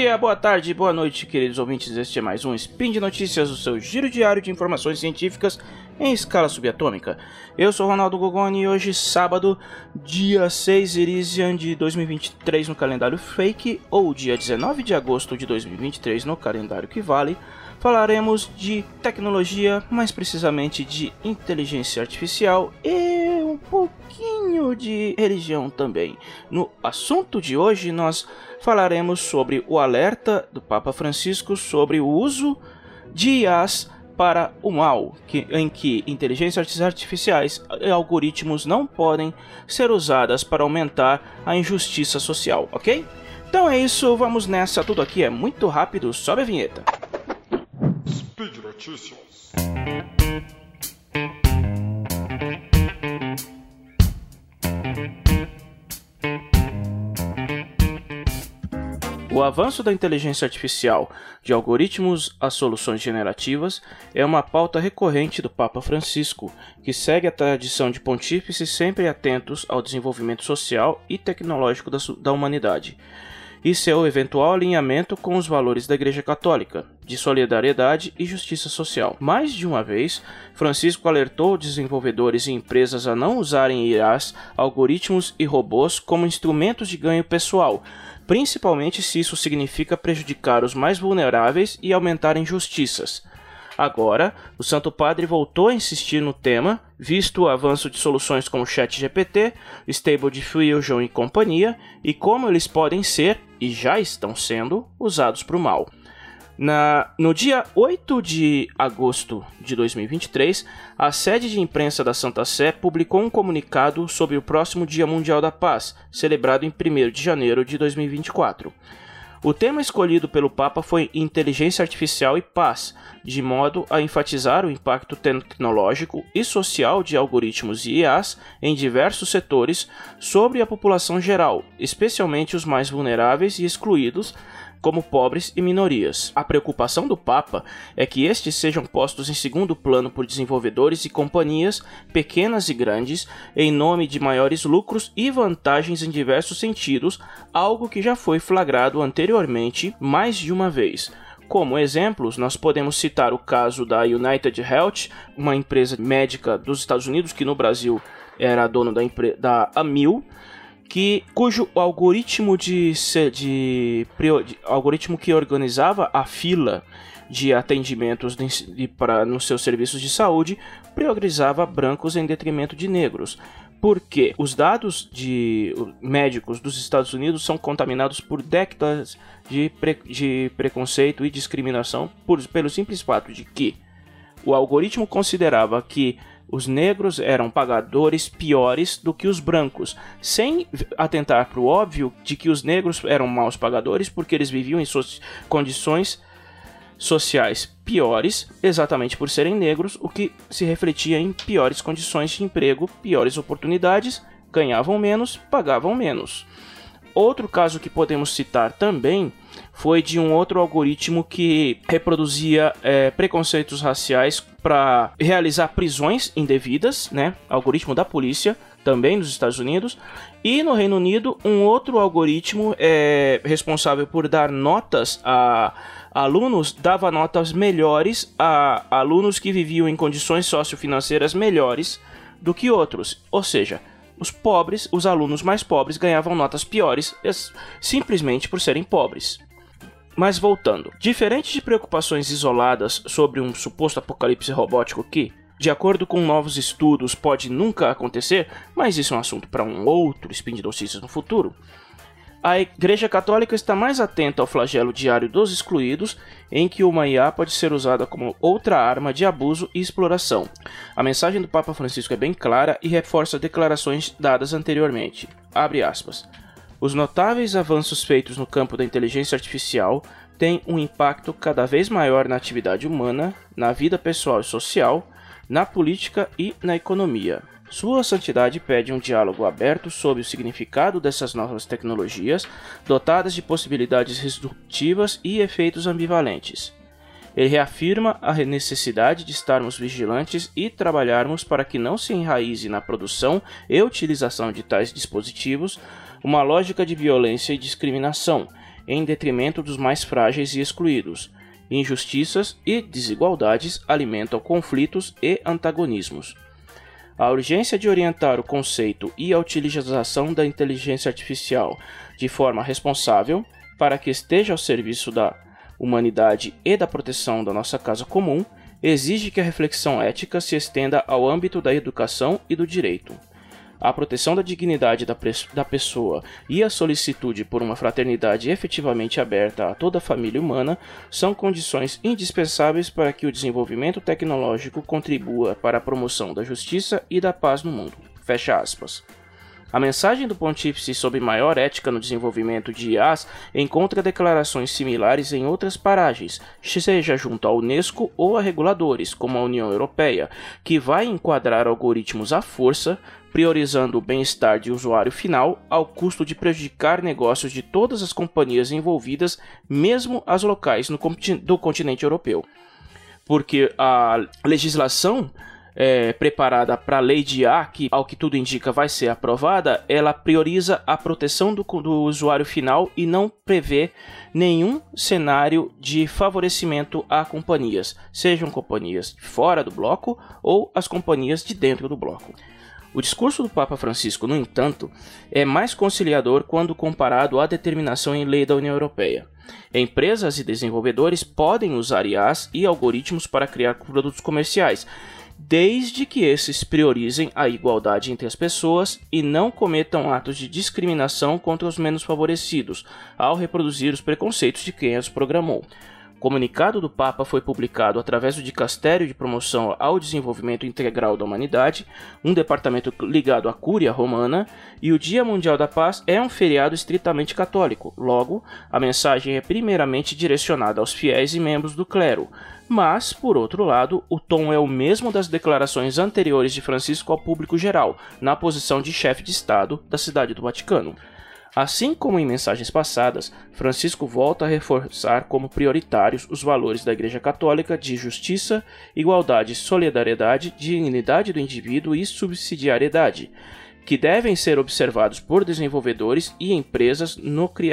dia, boa tarde, boa noite, queridos ouvintes. Este é mais um Spin de Notícias, o seu giro diário de informações científicas em escala subatômica. Eu sou Ronaldo Gogoni e hoje, sábado, dia 6 Irisian de 2023 no calendário fake, ou dia 19 de agosto de 2023 no calendário que vale, falaremos de tecnologia, mais precisamente de inteligência artificial e um pouquinho de religião também. No assunto de hoje, nós falaremos sobre o alerta do Papa Francisco sobre o uso de IAs para o mal, que, em que inteligências artificiais e algoritmos não podem ser usadas para aumentar a injustiça social, ok? Então é isso, vamos nessa. Tudo aqui é muito rápido, sobe a vinheta. Speed Notícias. O avanço da inteligência artificial, de algoritmos a soluções generativas, é uma pauta recorrente do Papa Francisco, que segue a tradição de pontífices sempre atentos ao desenvolvimento social e tecnológico da, da humanidade. E seu eventual alinhamento com os valores da Igreja Católica, de solidariedade e justiça social. Mais de uma vez, Francisco alertou desenvolvedores e empresas a não usarem IAs, algoritmos e robôs como instrumentos de ganho pessoal, principalmente se isso significa prejudicar os mais vulneráveis e aumentar injustiças. Agora, o Santo Padre voltou a insistir no tema, visto o avanço de soluções como ChatGPT, Stable Diffusion e companhia, e como eles podem ser, e já estão sendo, usados para o mal. Na, no dia 8 de agosto de 2023, a sede de imprensa da Santa Sé publicou um comunicado sobre o próximo Dia Mundial da Paz, celebrado em 1 de janeiro de 2024. O tema escolhido pelo Papa foi Inteligência Artificial e Paz, de modo a enfatizar o impacto tecnológico e social de algoritmos e IAs em diversos setores sobre a população geral, especialmente os mais vulneráveis e excluídos, como pobres e minorias. A preocupação do Papa é que estes sejam postos em segundo plano por desenvolvedores e companhias, pequenas e grandes, em nome de maiores lucros e vantagens em diversos sentidos, algo que já foi flagrado anteriormente mais de uma vez. Como exemplos, nós podemos citar o caso da United Health, uma empresa médica dos Estados Unidos que no Brasil era dona da, da Amil, que cujo algoritmo de, de, de, algoritmo que organizava a fila de atendimentos de, de, para nos seus serviços de saúde priorizava brancos em detrimento de negros. Porque os dados de médicos dos Estados Unidos são contaminados por décadas de, pre, de preconceito e discriminação por, pelo simples fato de que o algoritmo considerava que os negros eram pagadores piores do que os brancos, sem atentar para o óbvio de que os negros eram maus pagadores porque eles viviam em suas condições sociais piores, exatamente por serem negros, o que se refletia em piores condições de emprego, piores oportunidades, ganhavam menos, pagavam menos. Outro caso que podemos citar também foi de um outro algoritmo que reproduzia é, preconceitos raciais para realizar prisões indevidas, né? Algoritmo da polícia, também nos Estados Unidos. E no Reino Unido, um outro algoritmo é responsável por dar notas a alunos, dava notas melhores a alunos que viviam em condições sociofinanceiras melhores do que outros. Ou seja, os pobres, os alunos mais pobres ganhavam notas piores simplesmente por serem pobres. Mas voltando, diferente de preocupações isoladas sobre um suposto apocalipse robótico que, de acordo com novos estudos, pode nunca acontecer, mas isso é um assunto para um outro spin de notícias no futuro, a Igreja Católica está mais atenta ao flagelo diário dos excluídos, em que uma IA pode ser usada como outra arma de abuso e exploração. A mensagem do Papa Francisco é bem clara e reforça declarações dadas anteriormente. Abre aspas. Os notáveis avanços feitos no campo da inteligência artificial têm um impacto cada vez maior na atividade humana, na vida pessoal e social, na política e na economia. Sua Santidade pede um diálogo aberto sobre o significado dessas novas tecnologias, dotadas de possibilidades disruptivas e efeitos ambivalentes. Ele reafirma a necessidade de estarmos vigilantes e trabalharmos para que não se enraize na produção e utilização de tais dispositivos uma lógica de violência e discriminação, em detrimento dos mais frágeis e excluídos. Injustiças e desigualdades alimentam conflitos e antagonismos. A urgência de orientar o conceito e a utilização da inteligência artificial de forma responsável para que esteja ao serviço da humanidade e da proteção da nossa casa comum exige que a reflexão ética se estenda ao âmbito da educação e do direito. A proteção da dignidade da, da pessoa e a solicitude por uma fraternidade efetivamente aberta a toda a família humana são condições indispensáveis para que o desenvolvimento tecnológico contribua para a promoção da justiça e da paz no mundo. Fecha aspas. A mensagem do pontífice sobre maior ética no desenvolvimento de IAs encontra declarações similares em outras paragens, seja junto à Unesco ou a reguladores, como a União Europeia, que vai enquadrar algoritmos à força, priorizando o bem-estar de usuário final ao custo de prejudicar negócios de todas as companhias envolvidas, mesmo as locais no, do continente europeu. Porque a legislação é, preparada para a lei de A, que ao que tudo indica vai ser aprovada, ela prioriza a proteção do, do usuário final e não prevê nenhum cenário de favorecimento a companhias, sejam companhias fora do bloco ou as companhias de dentro do bloco. O discurso do Papa Francisco, no entanto, é mais conciliador quando comparado à determinação em lei da União Europeia. Empresas e desenvolvedores podem usar IAs e algoritmos para criar produtos comerciais, desde que esses priorizem a igualdade entre as pessoas e não cometam atos de discriminação contra os menos favorecidos, ao reproduzir os preconceitos de quem as programou. Comunicado do Papa foi publicado através do Dicastério de Promoção ao Desenvolvimento Integral da Humanidade, um departamento ligado à Cúria Romana, e o Dia Mundial da Paz é um feriado estritamente católico. Logo, a mensagem é primeiramente direcionada aos fiéis e membros do clero, mas, por outro lado, o tom é o mesmo das declarações anteriores de Francisco ao público geral, na posição de chefe de Estado da Cidade do Vaticano. Assim como em mensagens passadas, Francisco volta a reforçar como prioritários os valores da Igreja Católica de justiça, igualdade, solidariedade, dignidade do indivíduo e subsidiariedade, que devem ser observados por desenvolvedores e empresas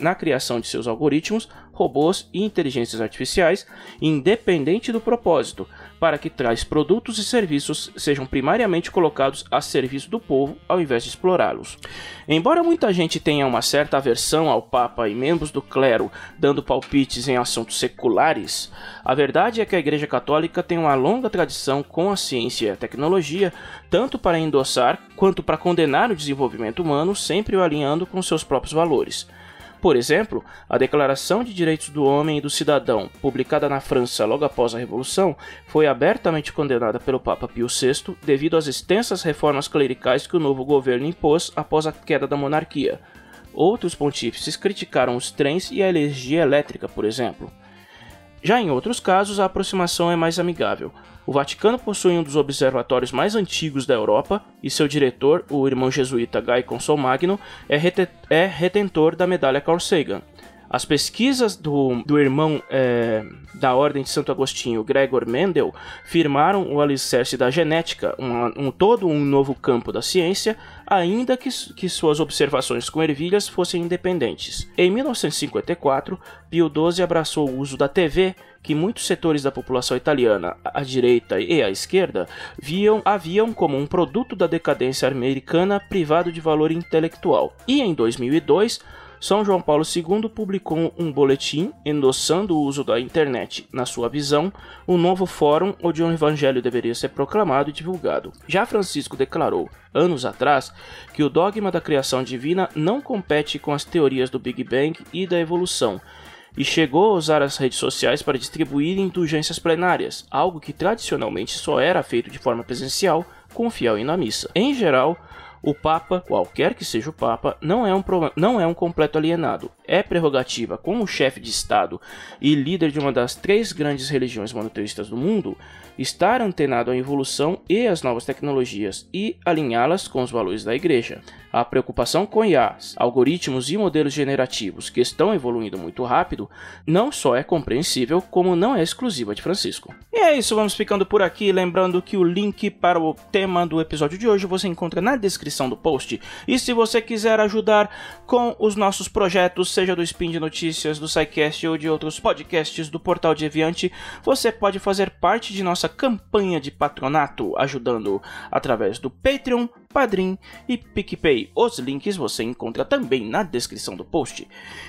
na criação de seus algoritmos, robôs e inteligências artificiais, independente do propósito, para que tais produtos e serviços sejam primariamente colocados a serviço do povo ao invés de explorá-los. Embora muita gente tenha uma certa aversão ao Papa e membros do clero dando palpites em assuntos seculares, a verdade é que a Igreja Católica tem uma longa tradição com a ciência e a tecnologia, tanto para endossar quanto para condenar o desenvolvimento humano, sempre o alinhando com seus próprios valores. Por exemplo, a Declaração de Direitos do Homem e do Cidadão, publicada na França logo após a Revolução, foi abertamente condenada pelo Papa Pio VI devido às extensas reformas clericais que o novo governo impôs após a queda da monarquia. Outros pontífices criticaram os trens e a energia elétrica, por exemplo. Já em outros casos, a aproximação é mais amigável. O Vaticano possui um dos observatórios mais antigos da Europa e seu diretor, o irmão jesuíta Guy Consolmagno, é, é retentor da medalha Carl Sagan. As pesquisas do, do irmão é, da Ordem de Santo Agostinho, Gregor Mendel, firmaram o alicerce da genética, um, um, todo um novo campo da ciência, ainda que, que suas observações com ervilhas fossem independentes. Em 1954, Pio XII abraçou o uso da TV, que muitos setores da população italiana, à direita e à esquerda, viam haviam como um produto da decadência americana privado de valor intelectual. E em 2002, são João Paulo II publicou um boletim endossando o uso da internet. Na sua visão, um novo fórum onde o evangelho deveria ser proclamado e divulgado. Já Francisco declarou, anos atrás, que o dogma da criação divina não compete com as teorias do Big Bang e da evolução, e chegou a usar as redes sociais para distribuir indulgências plenárias, algo que tradicionalmente só era feito de forma presencial com fiel indo à missa. Em geral, o Papa, qualquer que seja o Papa, não é um, não é um completo alienado. É prerrogativa, como chefe de Estado e líder de uma das três grandes religiões monoteístas do mundo, estar antenado à evolução e às novas tecnologias e alinhá-las com os valores da Igreja. A preocupação com IAs, algoritmos e modelos generativos que estão evoluindo muito rápido não só é compreensível, como não é exclusiva de Francisco. E é isso, vamos ficando por aqui. Lembrando que o link para o tema do episódio de hoje você encontra na descrição do post. E se você quiser ajudar com os nossos projetos, seja do Spin de Notícias, do SciCast ou de outros podcasts do Portal Deviante, você pode fazer parte de nossa campanha de patronato, ajudando através do Patreon, Padrim e PicPay. Os links você encontra também na descrição do post.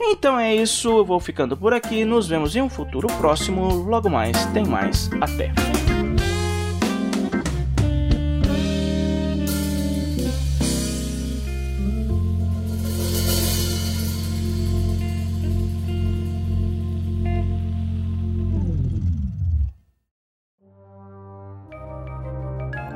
Então é isso, eu vou ficando por aqui, nos vemos em um futuro próximo, logo mais tem mais, até!